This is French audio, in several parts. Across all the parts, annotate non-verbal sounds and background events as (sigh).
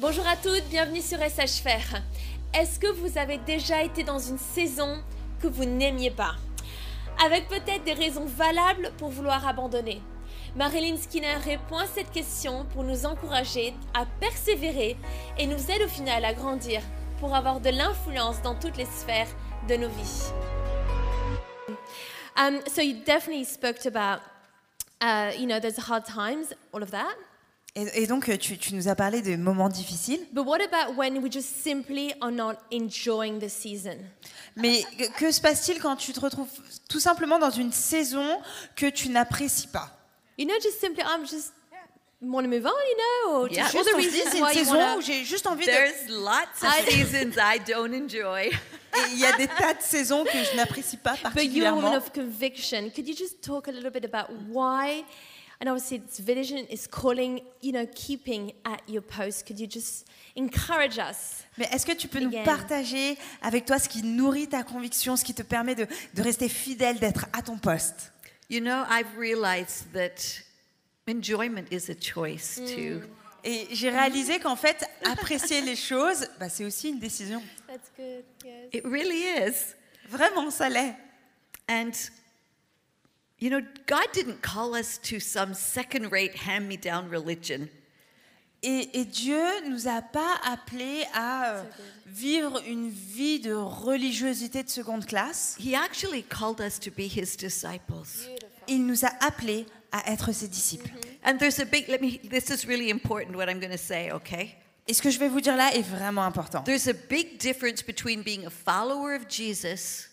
Bonjour à toutes, bienvenue sur SH Faire. Est-ce que vous avez déjà été dans une saison que vous n'aimiez pas? Avec peut-être des raisons valables pour vouloir abandonner. Marilyn Skinner répond à cette question pour nous encourager à persévérer et nous aide au final à grandir pour avoir de l'influence dans toutes les sphères de nos vies. Um, so you definitely spoke about, uh, you know, there's hard times, all of that? Et, et donc, euh, tu, tu nous as parlé de moments difficiles, But what about when we just simply are not enjoying the season? mais que, que se passe-t-il quand tu te retrouves tout simplement dans une saison que tu n'apprécies pas? You know, just simply, I'm just want to move on, you know, or Yeah. just all Juste, the reasons why you où j'ai juste envie de... There's lots of seasons I don't enjoy. (laughs) Il y a des tas de saisons que je n'apprécie pas But you're a woman particulièrement. of conviction. Could you just talk a little bit about why? And obviously, this vision is calling, you know, keeping at your post. Could you just encourage us? Mais est-ce que tu peux nous Again. partager avec toi ce qui nourrit ta conviction, ce qui te permet de, de rester fidèle, d'être à ton poste? You know, I've realized that enjoyment is a choice too. Et j'ai réalisé qu'en fait, apprécier les choses, bah, c'est aussi une décision. That's good. Yes. It really is. Vraiment, ça l'est. And, you know, God didn't call us to some second rate hand me down religion. Et, et Dieu nous a pas appelés à euh, vivre une vie de religiosité de seconde classe. He actually called us to be his disciples. Il nous a appelés à être ses disciples. Mm-hmm. And there's a big, let me, this is really important what I'm going to say, okay? Et ce que je vais vous dire là est vraiment important. There's a big difference between being a follower of Jesus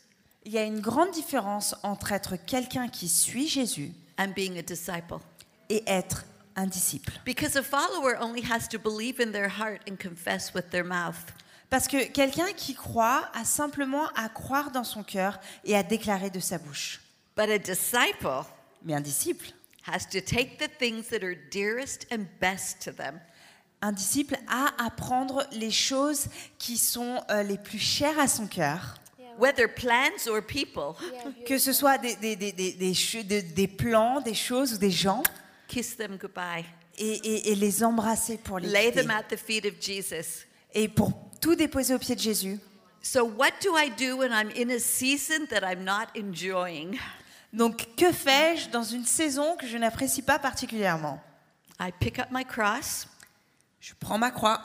Il y a une grande différence entre être quelqu'un qui suit Jésus and being a disciple. et être un disciple. Because a follower only has to believe in their heart and confess with their mouth. Parce que quelqu'un qui croit a simplement à croire dans son cœur et à déclarer de sa bouche. But a disciple Mais un disciple, has to take the things that are dearest and best to them un disciple a à prendre les choses qui sont euh, les plus chères à son cœur, whether plans or people, que ce soit des, des, des, des, des che- de- des plans, des choses ou des gens, kiss them goodbye, et, et- et les embrasser pour les lay them at the feet of Jesus. et pour tout déposer au pied de Jésus. So, what do I do when I'm in a season that I'm not enjoying? Donc, que fais-je dans une saison que je n'apprécie pas particulièrement? I pick up my cross, Je prends ma croix,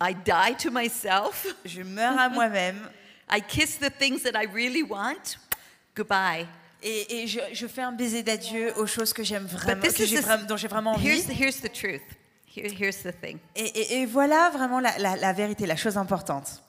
I die to myself, je meurs à moi-même, (laughs) I kiss the things that I really want, goodbye. et, et je, je fais un baiser d'adieu aux choses que j'aime vraiment, que j'ai dont j'ai vraiment envie. Here's the, here's the truth. Here, here's the thing. Et, et- et voilà vraiment la, la- la vérité, la chose importante.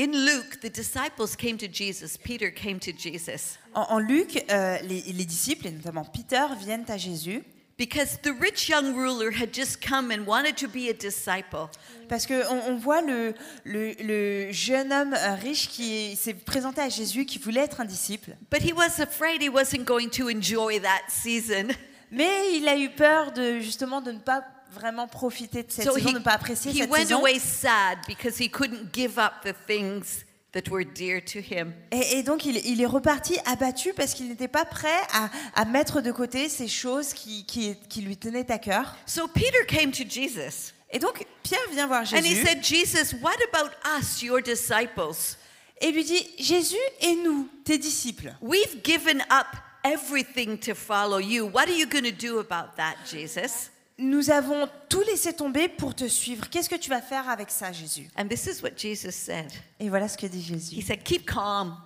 In Luke, the disciples came to Jesus. Peter came to Jesus En, en Luc, euh, les, les disciples, et notamment Peter, viennent à Jésus because the rich young ruler had just come and wanted to be a disciple. parce qu'on on voit le, le- le jeune homme euh, riche qui s'est présenté à Jésus, qui voulait être un disciple, But he was afraid he wasn't going to enjoy that season. (laughs) mais il a eu peur de justement de ne pas vraiment profiter de cette So saison, he, de ne pas apprécier he cette went saison. away sad because he couldn't give up the things that were dear to him. Et, et donc il, il est reparti abattu parce qu'il n'était pas prêt à, à mettre de côté ces choses qui, qui, qui lui tenaient à cœur. So Peter came to Jesus Et donc Pierre vient voir Jésus. and he said, Jesus, what about us, your disciples? et lui dit Jésus et nous, tes disciples, We've given up everything to follow you. What are you going to do about that, Jesus? Nous avons tout laissé tomber pour te suivre. Qu'est-ce que tu vas faire avec ça, Jésus? And this is what Jesus said. Et voilà ce que dit He Jésus. said, Keep calm.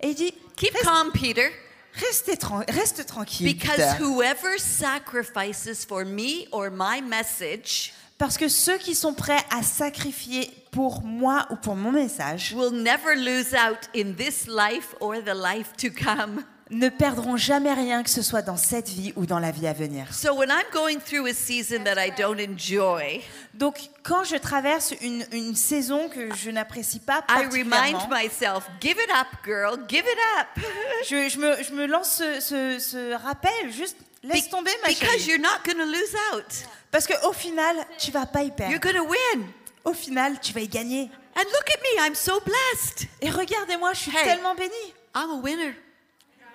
Et il dit Keep reste, calm, Peter, reste tranquille, because Peter. whoever sacrifices for me or my message parce que ceux qui sont prêts à sacrifier pour moi ou pour mon message will never lose out in this life or the life to come. Ne perdront jamais rien, que ce soit dans cette vie ou dans la vie à venir. So when I'm going through a season that I don't enjoy, Donc, quand je traverse une, une saison que je n'apprécie pas I remind particulièrement, myself, give it up, girl, give it up. je, je me, je me lance ce, ce- ce rappel, juste laisse Be- tomber ma because chérie. you're not going to lose out. Parce qu'au final, tu vas pas y You're perdre. going to win. Au final, tu vas y gagner. And look at me, I'm so blessed. Et regardez-moi, je suis Hey. tellement bénie. I'm a winner.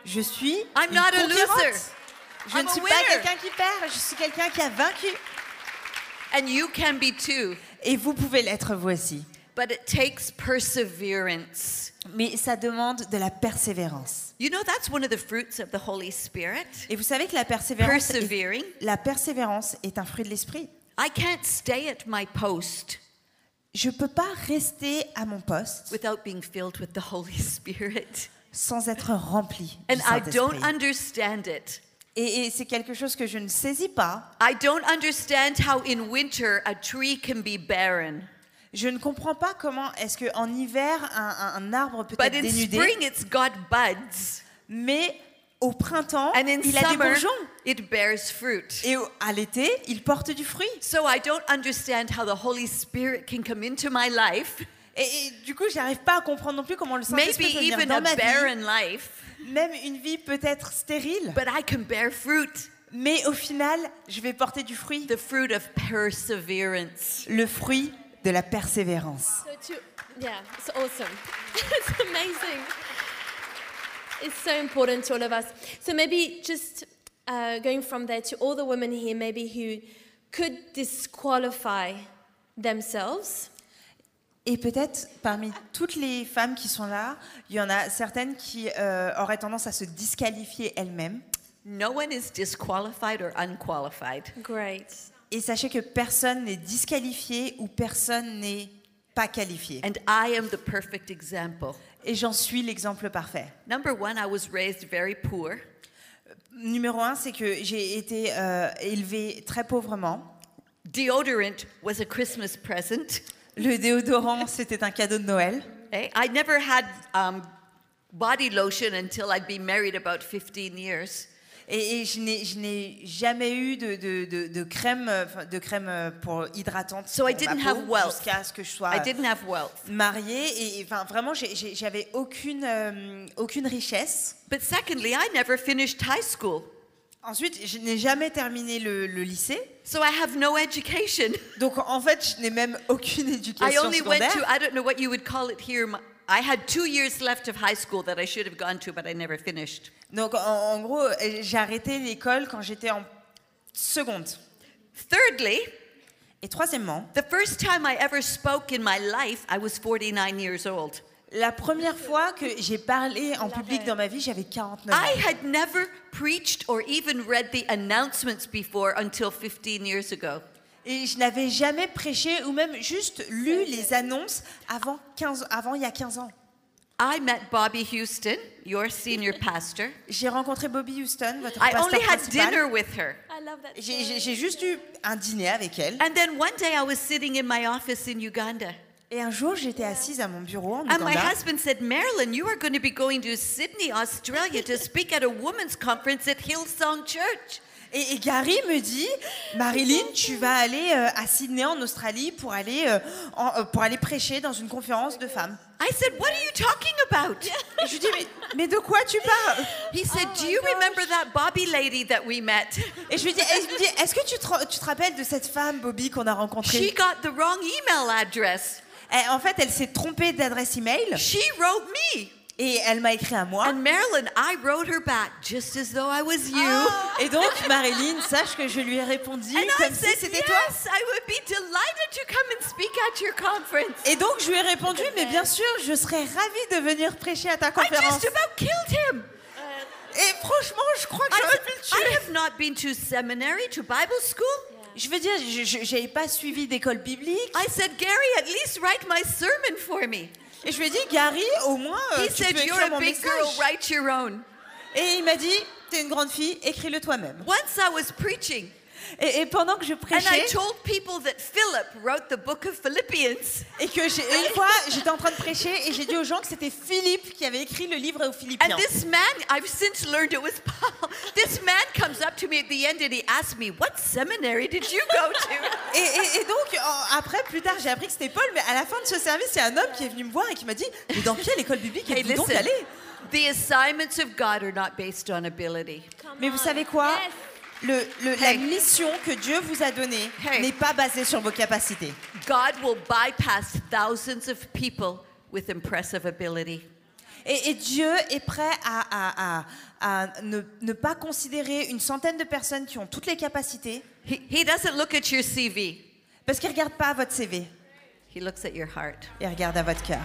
Je suis I'm une not a loser. Je I'm ne suis pas quelqu'un qui perd, je suis quelqu'un qui a vaincu. And you can be too. Et vous pouvez l'être vous aussi. But it takes perseverance. Mais ça demande de la persévérance. You know, that's one of the fruits of the Holy Spirit. Et vous savez que la persévérance, est, la persévérance est un fruit de l'esprit. I can't stay at my post Je peux pas rester à mon poste without being filled with the Holy (laughs) Spirit. Sans être rempli And I don't understand it. Et, et c'est quelque chose que je ne saisis pas. I don't understand how in winter a tree can be barren. Je ne comprends pas comment est-ce que en hiver un, un- un arbre peut But être in dénudé, spring it's got buds. mais au printemps And in il a des bourgeons it bears fruit. et à l'été il porte du fruit. So I don't understand how the Holy Spirit can come into my life, Et, et du coup, j'arrive pas à comprendre non plus comment le maybe Saint-Esprit peut venir even dans a ma vie. barren life, Même une vie peut être stérile, but I can bear fruit, mais au final, je vais porter du fruit, the fruit of perseverance. le fruit de la persévérance. So to, yeah, it's awesome. (laughs) it's amazing. It's so important to all of us. So maybe just uh, going from there to all the women here, maybe who could disqualify themselves. Et peut-être parmi toutes les femmes qui sont là, il y en a certaines qui euh, auraient tendance à se disqualifier elles-mêmes. No one is disqualified or unqualified. Great. Et sachez que personne n'est disqualifié ou personne n'est pas qualifié. And I am the perfect example. Et j'en suis l'exemple parfait. Number one, I was raised very poor. Numéro un, c'est que j'ai été euh, élevée très pauvrement. Deodorant was a Christmas present. Le déodorant, c'était un cadeau de Noël. Eh? I never had um, body lotion until I'd been married about 15 years. Et, et je n'ai- jamais eu de, de- de- de crème, de crème pour hydratante So I pour ma didn't peau jusqu'à ce que je sois I didn't have wealth. mariée. Et, et, enfin, vraiment, j'avais aucune, euh, aucune richesse. But secondly, I never finished high school. Ensuite, je n'ai jamais terminé le, le lycée. So I have no education. (laughs) Donc, en fait, je n'ai même aucune I éducation only went to, I don't know what you would call it here. my- I had two years left of high school that I should have gone to, but I never finished. Donc, en, en gros, euh, j'ai arrêté l'école quand j'étais en seconde. Thirdly, Et troisièmement, the first time I ever spoke in my life, I was 49 years old. La première fois que j'ai parlé en public dans ma vie, j'avais 49 ans. I had never preached or even read the announcements before until 15 years ago. Et je n'avais jamais prêché ou même juste lu les annonces avant, 15, avant il y a 15 ans. I met Bobby Houston, your senior pastor. J'ai rencontré Bobby Houston, votre I pasteur only had principal. dinner with her. J'ai juste eu un dîner avec elle. And then one day I was sitting in my office in Uganda. Et un jour, j'étais assise à mon bureau en And my husband said, Marilyn, you are going to be going to Sydney, Australia to speak at a women's conference at Hillsong Church. Et, et Gary me dit, Marilyn, tu vas aller euh, à Sydney en Australie pour aller, euh, en- euh, pour aller prêcher dans une conférence de femmes. I said, What are you talking about? Et je lui dis, mais, mais de quoi tu parles? He said, Oh Do you gosh. remember that Bobby lady that we met? Et je lui dis, est-ce que tu te, ra- tu te rappelles de cette femme, Bobby, qu'on a She rencontrée got the wrong email address. Eh, En fait, elle s'est trompée d'adresse email She wrote me. et elle m'a écrit à moi. And Marilyn, I wrote her back just as though I was you. Et donc, Marilyn, sache que je lui ai répondu And I comme si said, c'était Yes, toi. I would be delighted to come and speak at your conference. Et donc, je lui ai répondu, mais bien sûr, je serais ravie de venir prêcher à ta I conférence. just about killed him. Et franchement, je crois que I, j'aurais pu le I tuer. have not been to seminary, to Bible school. Je veux dire, je n'avais pas suivi d'école biblique. I said, Gary, at least write my sermon for me. Et je lui ai dit, Gary, au moins, euh, He tu said, peux You're écrire a mon big girl, message. write your own. Et il m'a dit, t'es une grande fille, écris-le toi-même. Once I was preaching, Et, et pendant que je and I prêchais, told people that Philip wrote the book of Philippians. et que une fois, j'étais en train de prêcher, et j'ai dit aux gens que c'était Philippe qui avait écrit le livre aux Philippiens. And this man, I've since learned it was Paul. This man comes up to me at the end and he asks me, What seminary did you go to? (laughs) Et, et- et donc, après, plus tard, j'ai appris que c'était Paul, mais à la fin de ce service, il y a un homme qui est venu me voir et qui m'a dit Mais dans quelle école biblique Hey, êtes-vous donc allé? The assignments of God are not based on ability. Come Mais vous savez quoi? Yes. Le, le- La mission que Dieu vous a donnée Hey. n'est pas basée sur vos capacités. God will bypass thousands of people with impressive ability. Et, et Dieu est prêt à, à- à- à ne, ne pas considérer une centaine de personnes qui ont toutes les capacités. He, he doesn't look at your CV. Parce qu'il regarde pas votre CV, He looks at your heart. il regarde à votre cœur.